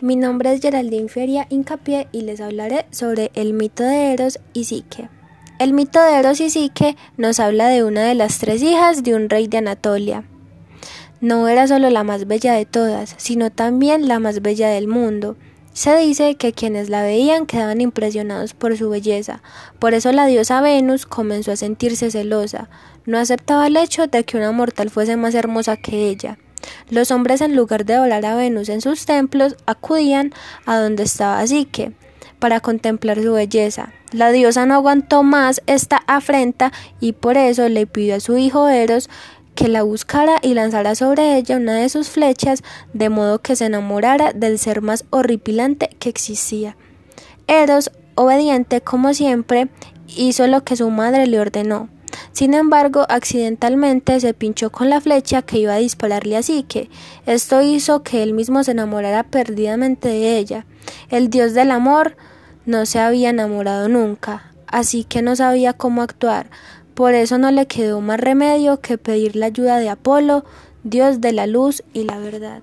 Mi nombre es Geraldine Feria Incapié y les hablaré sobre el mito de Eros y Psique. El mito de Eros y Psique nos habla de una de las tres hijas de un rey de Anatolia. No era solo la más bella de todas, sino también la más bella del mundo. Se dice que quienes la veían quedaban impresionados por su belleza, por eso la diosa Venus comenzó a sentirse celosa, no aceptaba el hecho de que una mortal fuese más hermosa que ella. Los hombres en lugar de adorar a Venus en sus templos acudían a donde estaba Psique para contemplar su belleza. La diosa no aguantó más esta afrenta y por eso le pidió a su hijo Eros que la buscara y lanzara sobre ella una de sus flechas de modo que se enamorara del ser más horripilante que existía. Eros, obediente como siempre, hizo lo que su madre le ordenó. Sin embargo, accidentalmente se pinchó con la flecha que iba a dispararle a Psique. Esto hizo que él mismo se enamorara perdidamente de ella. El dios del amor no se había enamorado nunca, así que no sabía cómo actuar. Por eso no le quedó más remedio que pedir la ayuda de Apolo, dios de la luz y la verdad.